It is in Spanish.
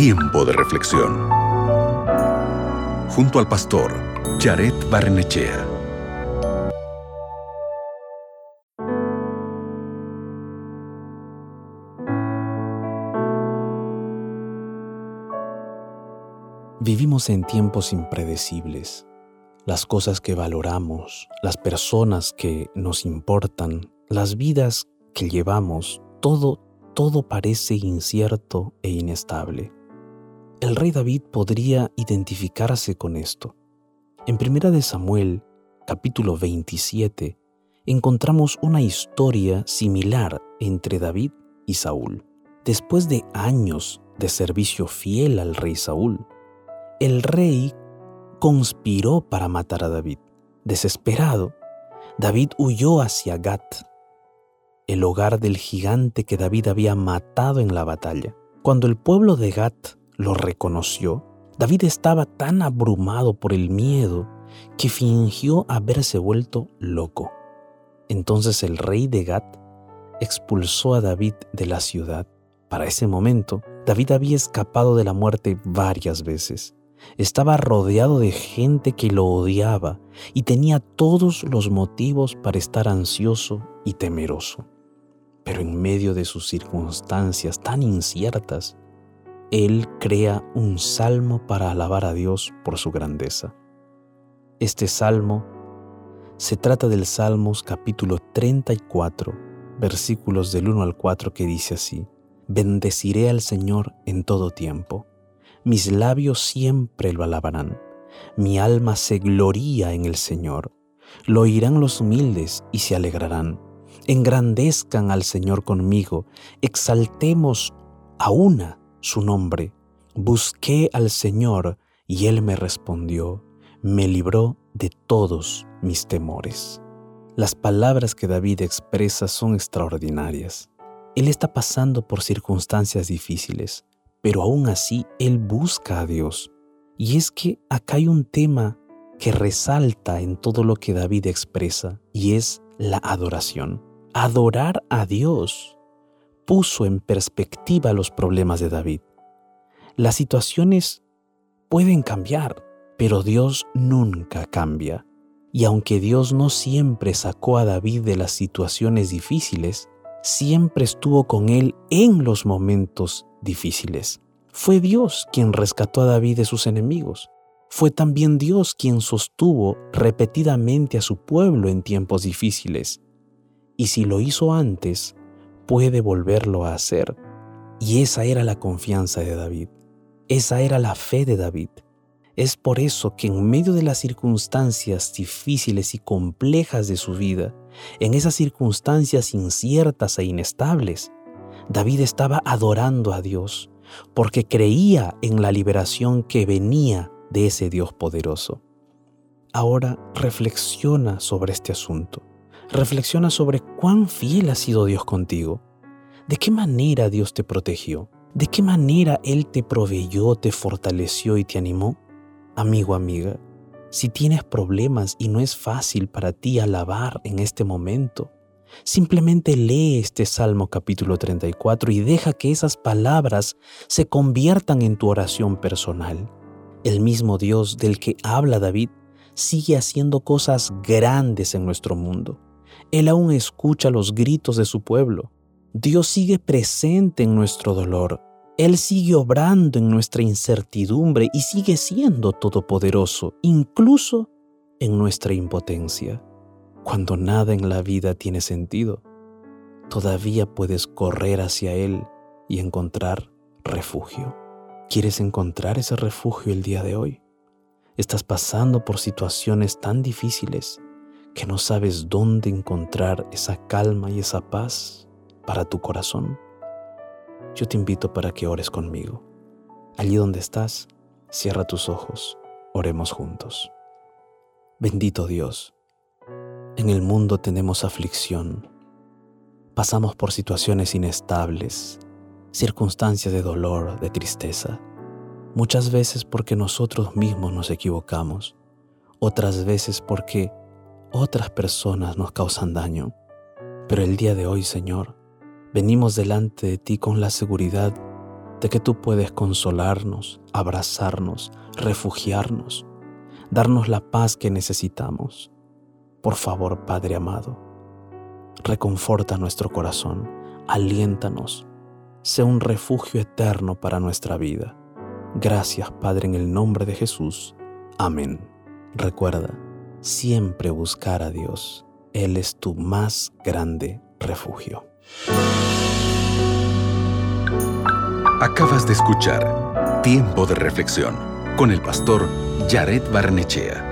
Tiempo de reflexión. Junto al pastor Jared Barnechea. Vivimos en tiempos impredecibles. Las cosas que valoramos, las personas que nos importan, las vidas que llevamos, todo, todo parece incierto e inestable. El rey David podría identificarse con esto. En 1 de Samuel, capítulo 27, encontramos una historia similar entre David y Saúl. Después de años de servicio fiel al rey Saúl, el rey conspiró para matar a David. Desesperado, David huyó hacia Gat, el hogar del gigante que David había matado en la batalla. Cuando el pueblo de Gat lo reconoció, David estaba tan abrumado por el miedo que fingió haberse vuelto loco. Entonces el rey de Gat expulsó a David de la ciudad. Para ese momento, David había escapado de la muerte varias veces. Estaba rodeado de gente que lo odiaba y tenía todos los motivos para estar ansioso y temeroso. Pero en medio de sus circunstancias tan inciertas, él crea un salmo para alabar a Dios por su grandeza. Este salmo se trata del Salmos capítulo 34, versículos del 1 al 4 que dice así, Bendeciré al Señor en todo tiempo mis labios siempre lo alabarán. Mi alma se gloría en el Señor. Lo oirán los humildes y se alegrarán. Engrandezcan al Señor conmigo, exaltemos a una su nombre. Busqué al Señor y Él me respondió, me libró de todos mis temores. Las palabras que David expresa son extraordinarias. Él está pasando por circunstancias difíciles, pero aún así él busca a Dios. Y es que acá hay un tema que resalta en todo lo que David expresa, y es la adoración. Adorar a Dios puso en perspectiva los problemas de David. Las situaciones pueden cambiar, pero Dios nunca cambia. Y aunque Dios no siempre sacó a David de las situaciones difíciles, siempre estuvo con él en los momentos difíciles. Fue Dios quien rescató a David de sus enemigos. Fue también Dios quien sostuvo repetidamente a su pueblo en tiempos difíciles. Y si lo hizo antes, puede volverlo a hacer. Y esa era la confianza de David. Esa era la fe de David. Es por eso que en medio de las circunstancias difíciles y complejas de su vida, en esas circunstancias inciertas e inestables, David estaba adorando a Dios porque creía en la liberación que venía de ese Dios poderoso. Ahora reflexiona sobre este asunto. Reflexiona sobre cuán fiel ha sido Dios contigo. ¿De qué manera Dios te protegió? ¿De qué manera Él te proveyó, te fortaleció y te animó? Amigo, amiga, si tienes problemas y no es fácil para ti alabar en este momento, Simplemente lee este Salmo capítulo 34 y deja que esas palabras se conviertan en tu oración personal. El mismo Dios del que habla David sigue haciendo cosas grandes en nuestro mundo. Él aún escucha los gritos de su pueblo. Dios sigue presente en nuestro dolor. Él sigue obrando en nuestra incertidumbre y sigue siendo todopoderoso, incluso en nuestra impotencia. Cuando nada en la vida tiene sentido, todavía puedes correr hacia Él y encontrar refugio. ¿Quieres encontrar ese refugio el día de hoy? Estás pasando por situaciones tan difíciles que no sabes dónde encontrar esa calma y esa paz para tu corazón. Yo te invito para que ores conmigo. Allí donde estás, cierra tus ojos, oremos juntos. Bendito Dios, en el mundo tenemos aflicción. Pasamos por situaciones inestables, circunstancias de dolor, de tristeza. Muchas veces porque nosotros mismos nos equivocamos, otras veces porque otras personas nos causan daño. Pero el día de hoy, Señor, venimos delante de ti con la seguridad de que tú puedes consolarnos, abrazarnos, refugiarnos, darnos la paz que necesitamos. Por favor, Padre amado, reconforta nuestro corazón, aliéntanos, sea un refugio eterno para nuestra vida. Gracias, Padre, en el nombre de Jesús. Amén. Recuerda, siempre buscar a Dios. Él es tu más grande refugio. Acabas de escuchar Tiempo de Reflexión con el pastor Jared Barnechea.